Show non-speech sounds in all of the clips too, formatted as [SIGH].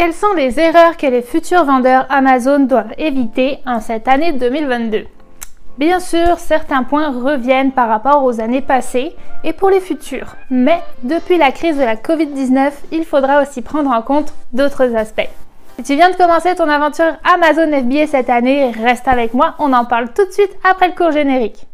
Quelles sont les erreurs que les futurs vendeurs Amazon doivent éviter en cette année 2022 Bien sûr, certains points reviennent par rapport aux années passées et pour les futurs. Mais depuis la crise de la Covid-19, il faudra aussi prendre en compte d'autres aspects. Si tu viens de commencer ton aventure Amazon FBA cette année, reste avec moi, on en parle tout de suite après le cours générique.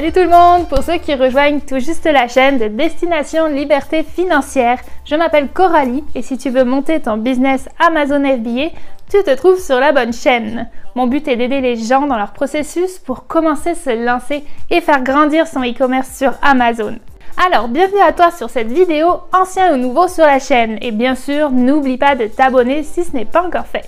Salut tout le monde! Pour ceux qui rejoignent tout juste la chaîne de Destination Liberté Financière, je m'appelle Coralie et si tu veux monter ton business Amazon FBA, tu te trouves sur la bonne chaîne. Mon but est d'aider les gens dans leur processus pour commencer, se lancer et faire grandir son e-commerce sur Amazon. Alors, bienvenue à toi sur cette vidéo, ancien ou nouveau sur la chaîne. Et bien sûr, n'oublie pas de t'abonner si ce n'est pas encore fait.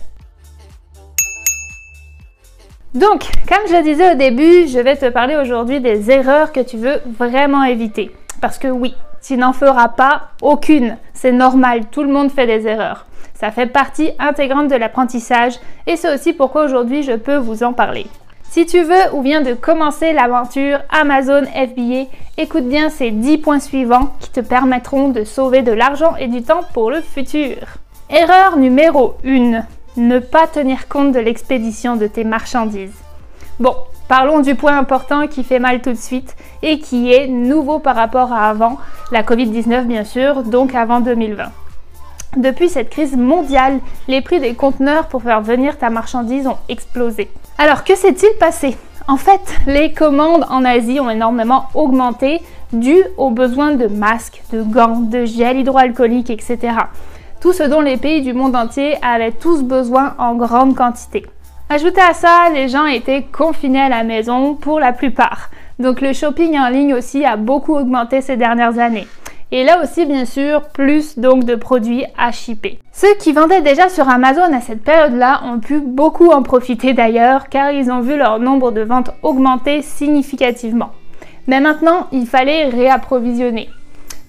Donc, comme je le disais au début, je vais te parler aujourd'hui des erreurs que tu veux vraiment éviter. Parce que oui, tu n'en feras pas aucune. C'est normal, tout le monde fait des erreurs. Ça fait partie intégrante de l'apprentissage et c'est aussi pourquoi aujourd'hui je peux vous en parler. Si tu veux ou viens de commencer l'aventure Amazon FBA, écoute bien ces 10 points suivants qui te permettront de sauver de l'argent et du temps pour le futur. Erreur numéro 1 ne pas tenir compte de l'expédition de tes marchandises. Bon, parlons du point important qui fait mal tout de suite et qui est nouveau par rapport à avant, la Covid-19 bien sûr, donc avant 2020. Depuis cette crise mondiale, les prix des conteneurs pour faire venir ta marchandise ont explosé. Alors que s'est-il passé? En fait, les commandes en Asie ont énormément augmenté dû aux besoins de masques, de gants, de gel hydroalcoolique, etc tout ce dont les pays du monde entier avaient tous besoin en grande quantité. Ajoutez à ça, les gens étaient confinés à la maison pour la plupart. Donc le shopping en ligne aussi a beaucoup augmenté ces dernières années. Et là aussi, bien sûr, plus donc de produits à shipper. Ceux qui vendaient déjà sur Amazon à cette période-là ont pu beaucoup en profiter d'ailleurs, car ils ont vu leur nombre de ventes augmenter significativement. Mais maintenant, il fallait réapprovisionner.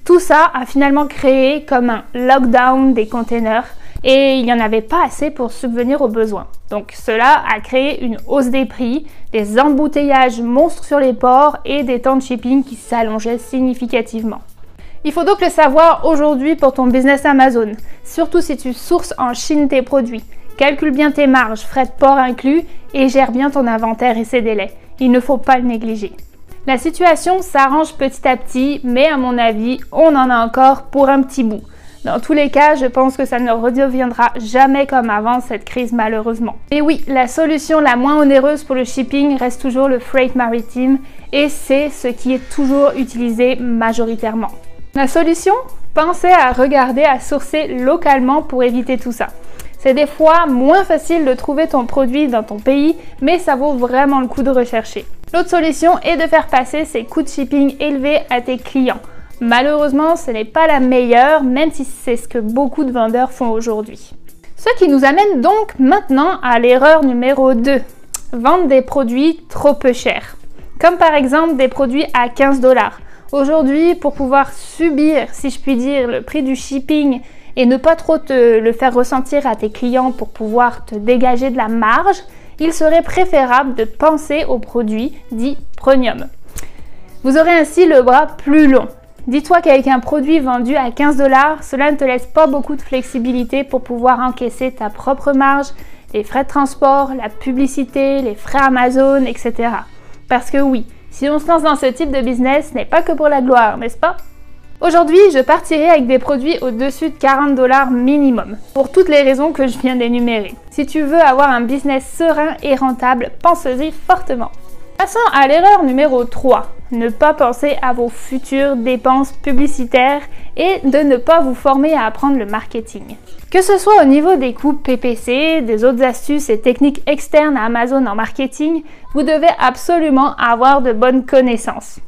Tout ça a finalement créé comme un lockdown des containers et il n'y en avait pas assez pour subvenir aux besoins. Donc cela a créé une hausse des prix, des embouteillages monstres sur les ports et des temps de shipping qui s'allongeaient significativement. Il faut donc le savoir aujourd'hui pour ton business Amazon, surtout si tu sources en Chine tes produits. Calcule bien tes marges, frais de port inclus, et gère bien ton inventaire et ses délais. Il ne faut pas le négliger. La situation s'arrange petit à petit, mais à mon avis, on en a encore pour un petit bout. Dans tous les cas, je pense que ça ne redeviendra jamais comme avant cette crise malheureusement. Et oui, la solution la moins onéreuse pour le shipping reste toujours le freight maritime et c'est ce qui est toujours utilisé majoritairement. La solution? Pensez à regarder à sourcer localement pour éviter tout ça. C'est des fois moins facile de trouver ton produit dans ton pays, mais ça vaut vraiment le coup de rechercher. L'autre solution est de faire passer ces coûts de shipping élevés à tes clients. Malheureusement, ce n'est pas la meilleure, même si c'est ce que beaucoup de vendeurs font aujourd'hui. Ce qui nous amène donc maintenant à l'erreur numéro 2. Vendre des produits trop peu chers. Comme par exemple des produits à 15 dollars. Aujourd'hui, pour pouvoir subir, si je puis dire, le prix du shipping et ne pas trop te le faire ressentir à tes clients pour pouvoir te dégager de la marge, il serait préférable de penser aux produits dits premium. Vous aurez ainsi le bras plus long. Dis-toi qu'avec un produit vendu à 15 dollars, cela ne te laisse pas beaucoup de flexibilité pour pouvoir encaisser ta propre marge, les frais de transport, la publicité, les frais Amazon, etc. Parce que oui, si on se lance dans ce type de business, ce n'est pas que pour la gloire, n'est-ce pas? Aujourd'hui, je partirai avec des produits au-dessus de 40 dollars minimum, pour toutes les raisons que je viens d'énumérer. Si tu veux avoir un business serein et rentable, pense-y fortement. Passons à l'erreur numéro 3. Ne pas penser à vos futures dépenses publicitaires et de ne pas vous former à apprendre le marketing. Que ce soit au niveau des coûts PPC, des autres astuces et techniques externes à Amazon en marketing, vous devez absolument avoir de bonnes connaissances.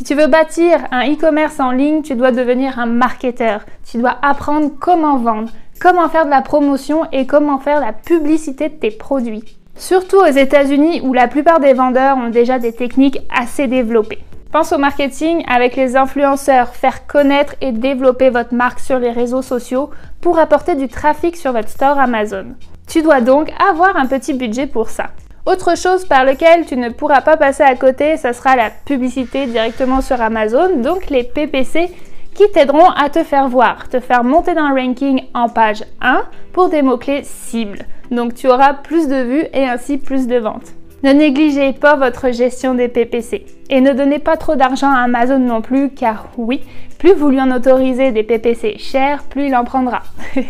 Si tu veux bâtir un e-commerce en ligne, tu dois devenir un marketeur. Tu dois apprendre comment vendre, comment faire de la promotion et comment faire la publicité de tes produits. Surtout aux États-Unis où la plupart des vendeurs ont déjà des techniques assez développées. Pense au marketing avec les influenceurs, faire connaître et développer votre marque sur les réseaux sociaux pour apporter du trafic sur votre store Amazon. Tu dois donc avoir un petit budget pour ça. Autre chose par lequel tu ne pourras pas passer à côté, ce sera la publicité directement sur Amazon, donc les PPC qui t'aideront à te faire voir, te faire monter dans le ranking en page 1 pour des mots-clés cibles. Donc tu auras plus de vues et ainsi plus de ventes. Ne négligez pas votre gestion des PPC et ne donnez pas trop d'argent à Amazon non plus car oui, plus vous lui en autorisez des PPC chers, plus il en prendra. [LAUGHS]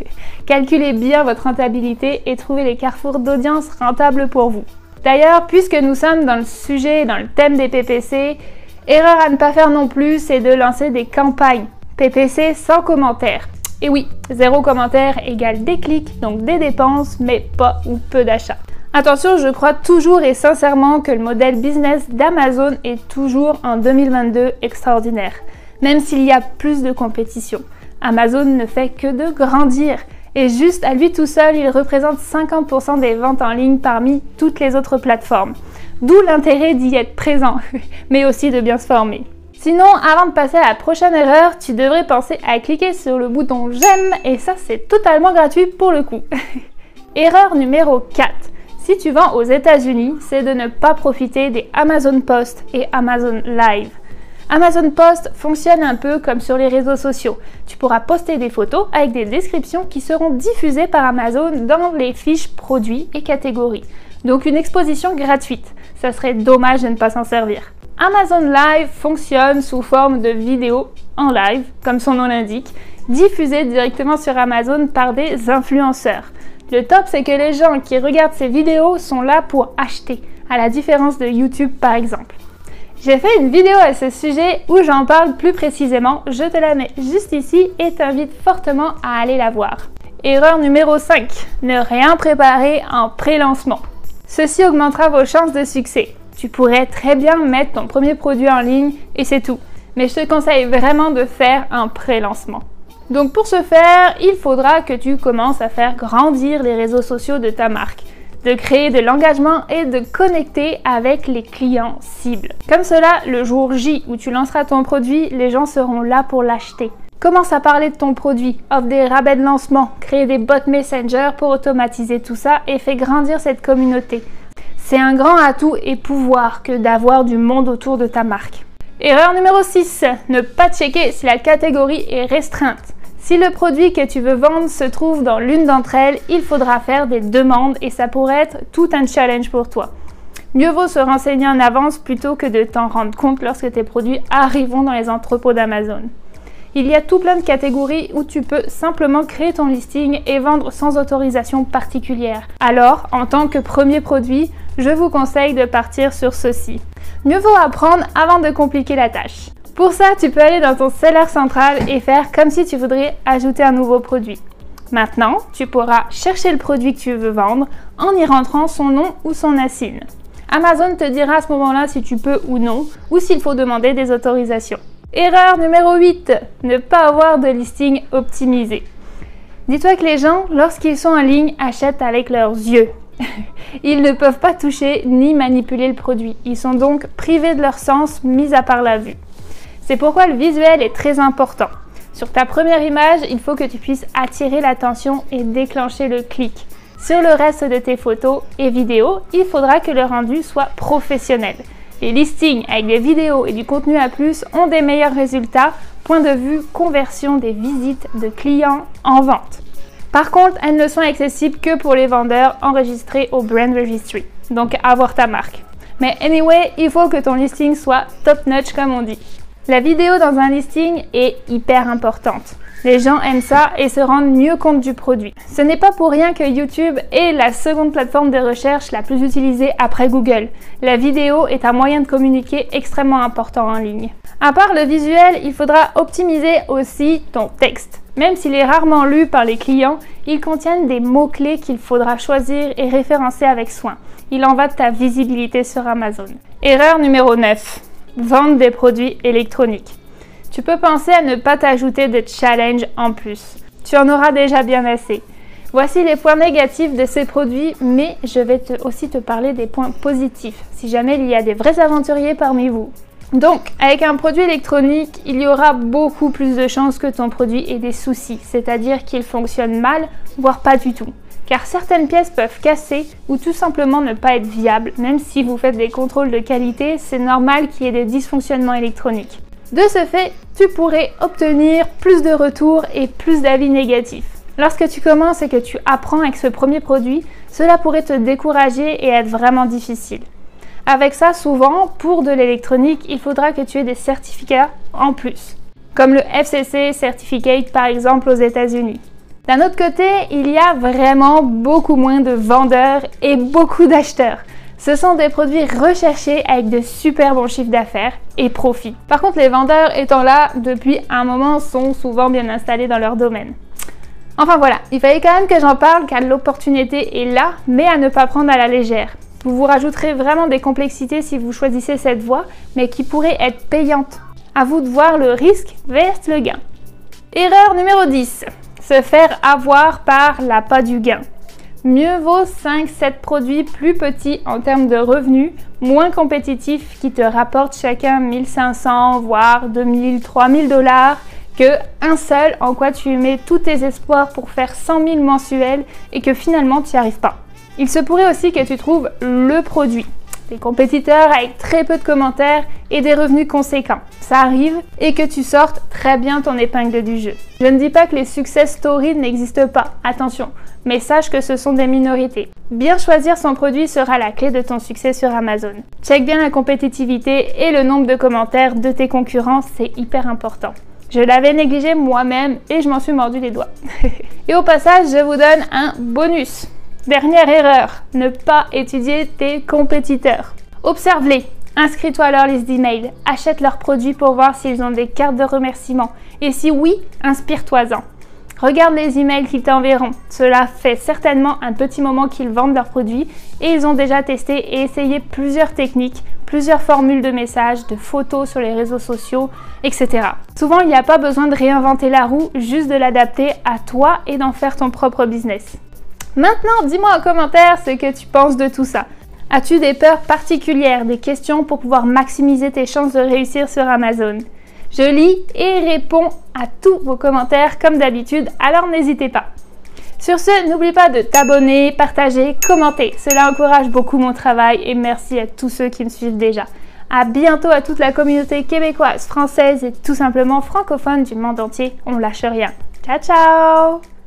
Calculez bien votre rentabilité et trouvez les carrefours d'audience rentables pour vous. D'ailleurs, puisque nous sommes dans le sujet, dans le thème des PPC, erreur à ne pas faire non plus, c'est de lancer des campagnes PPC sans commentaires. Et oui, zéro commentaire égale des clics, donc des dépenses, mais pas ou peu d'achats. Attention, je crois toujours et sincèrement que le modèle business d'Amazon est toujours en 2022 extraordinaire, même s'il y a plus de compétition. Amazon ne fait que de grandir. Et juste à lui tout seul, il représente 50% des ventes en ligne parmi toutes les autres plateformes. D'où l'intérêt d'y être présent, [LAUGHS] mais aussi de bien se former. Sinon, avant de passer à la prochaine erreur, tu devrais penser à cliquer sur le bouton j'aime et ça c'est totalement gratuit pour le coup. [LAUGHS] erreur numéro 4. Si tu vends aux États-Unis, c'est de ne pas profiter des Amazon Post et Amazon Live. Amazon Post fonctionne un peu comme sur les réseaux sociaux. Tu pourras poster des photos avec des descriptions qui seront diffusées par Amazon dans les fiches produits et catégories. Donc une exposition gratuite. Ça serait dommage de ne pas s'en servir. Amazon Live fonctionne sous forme de vidéos en live, comme son nom l'indique, diffusées directement sur Amazon par des influenceurs. Le top, c'est que les gens qui regardent ces vidéos sont là pour acheter, à la différence de YouTube par exemple. J'ai fait une vidéo à ce sujet où j'en parle plus précisément, je te la mets juste ici et t'invite fortement à aller la voir. Erreur numéro 5, ne rien préparer en pré-lancement. Ceci augmentera vos chances de succès. Tu pourrais très bien mettre ton premier produit en ligne et c'est tout. Mais je te conseille vraiment de faire un pré-lancement. Donc pour ce faire, il faudra que tu commences à faire grandir les réseaux sociaux de ta marque de créer de l'engagement et de connecter avec les clients cibles. Comme cela, le jour J où tu lanceras ton produit, les gens seront là pour l'acheter. Commence à parler de ton produit, offre des rabais de lancement, crée des bots Messenger pour automatiser tout ça et fais grandir cette communauté. C'est un grand atout et pouvoir que d'avoir du monde autour de ta marque. Erreur numéro 6, ne pas checker si la catégorie est restreinte. Si le produit que tu veux vendre se trouve dans l'une d'entre elles, il faudra faire des demandes et ça pourrait être tout un challenge pour toi. Mieux vaut se renseigner en avance plutôt que de t'en rendre compte lorsque tes produits arriveront dans les entrepôts d'Amazon. Il y a tout plein de catégories où tu peux simplement créer ton listing et vendre sans autorisation particulière. Alors, en tant que premier produit, je vous conseille de partir sur ceci. Mieux vaut apprendre avant de compliquer la tâche. Pour ça, tu peux aller dans ton seller central et faire comme si tu voudrais ajouter un nouveau produit. Maintenant, tu pourras chercher le produit que tu veux vendre en y rentrant son nom ou son assigne. Amazon te dira à ce moment-là si tu peux ou non, ou s'il faut demander des autorisations. Erreur numéro 8, ne pas avoir de listing optimisé. Dis-toi que les gens, lorsqu'ils sont en ligne, achètent avec leurs yeux. [LAUGHS] Ils ne peuvent pas toucher ni manipuler le produit. Ils sont donc privés de leur sens, mis à part la vue. C'est pourquoi le visuel est très important. Sur ta première image, il faut que tu puisses attirer l'attention et déclencher le clic. Sur le reste de tes photos et vidéos, il faudra que le rendu soit professionnel. Les listings avec des vidéos et du contenu à plus ont des meilleurs résultats, point de vue conversion des visites de clients en vente. Par contre, elles ne sont accessibles que pour les vendeurs enregistrés au Brand Registry, donc avoir ta marque. Mais anyway, il faut que ton listing soit top notch comme on dit. La vidéo dans un listing est hyper importante. Les gens aiment ça et se rendent mieux compte du produit. Ce n'est pas pour rien que YouTube est la seconde plateforme de recherche la plus utilisée après Google. La vidéo est un moyen de communiquer extrêmement important en ligne. À part le visuel, il faudra optimiser aussi ton texte. Même s'il est rarement lu par les clients, il contient des mots-clés qu'il faudra choisir et référencer avec soin. Il en va de ta visibilité sur Amazon. Erreur numéro 9 vendre des produits électroniques. Tu peux penser à ne pas t'ajouter de challenge en plus. Tu en auras déjà bien assez. Voici les points négatifs de ces produits, mais je vais aussi te parler des points positifs, si jamais il y a des vrais aventuriers parmi vous. Donc, avec un produit électronique, il y aura beaucoup plus de chances que ton produit ait des soucis, c'est-à-dire qu'il fonctionne mal, voire pas du tout car certaines pièces peuvent casser ou tout simplement ne pas être viables, même si vous faites des contrôles de qualité, c'est normal qu'il y ait des dysfonctionnements électroniques. De ce fait, tu pourrais obtenir plus de retours et plus d'avis négatifs. Lorsque tu commences et que tu apprends avec ce premier produit, cela pourrait te décourager et être vraiment difficile. Avec ça, souvent, pour de l'électronique, il faudra que tu aies des certificats en plus, comme le FCC Certificate par exemple aux États-Unis. D'un autre côté, il y a vraiment beaucoup moins de vendeurs et beaucoup d'acheteurs. Ce sont des produits recherchés avec de super bons chiffres d'affaires et profits. Par contre, les vendeurs étant là depuis un moment sont souvent bien installés dans leur domaine. Enfin voilà, il fallait quand même que j'en parle car l'opportunité est là, mais à ne pas prendre à la légère. Vous vous rajouterez vraiment des complexités si vous choisissez cette voie, mais qui pourrait être payante. À vous de voir le risque versus le gain. Erreur numéro 10 se faire avoir par l'appât du gain. Mieux vaut 5-7 produits plus petits en termes de revenus, moins compétitifs qui te rapportent chacun 1500 voire 2000, 3000 dollars que un seul en quoi tu mets tous tes espoirs pour faire 100 000 mensuels et que finalement tu n'y arrives pas. Il se pourrait aussi que tu trouves le produit, des compétiteurs avec très peu de commentaires et des revenus conséquents. Ça arrive et que tu sortes très bien ton épingle du jeu. Je ne dis pas que les success stories n'existent pas, attention, mais sache que ce sont des minorités. Bien choisir son produit sera la clé de ton succès sur Amazon. Check bien la compétitivité et le nombre de commentaires de tes concurrents, c'est hyper important. Je l'avais négligé moi-même et je m'en suis mordu les doigts. [LAUGHS] et au passage, je vous donne un bonus. Dernière erreur, ne pas étudier tes compétiteurs. Observe-les, inscris-toi à leur liste d'emails, achète leurs produits pour voir s'ils ont des cartes de remerciement. Et si oui, inspire-toi-en. Regarde les emails qu'ils t'enverront. Cela fait certainement un petit moment qu'ils vendent leurs produits et ils ont déjà testé et essayé plusieurs techniques, plusieurs formules de messages, de photos sur les réseaux sociaux, etc. Souvent, il n'y a pas besoin de réinventer la roue, juste de l'adapter à toi et d'en faire ton propre business. Maintenant, dis-moi en commentaire ce que tu penses de tout ça. As-tu des peurs particulières, des questions pour pouvoir maximiser tes chances de réussir sur Amazon? Je lis et réponds à tous vos commentaires comme d'habitude, alors n'hésitez pas. Sur ce, n'oublie pas de t'abonner, partager, commenter. Cela encourage beaucoup mon travail et merci à tous ceux qui me suivent déjà. À bientôt à toute la communauté québécoise, française et tout simplement francophone du monde entier. On lâche rien. Ciao ciao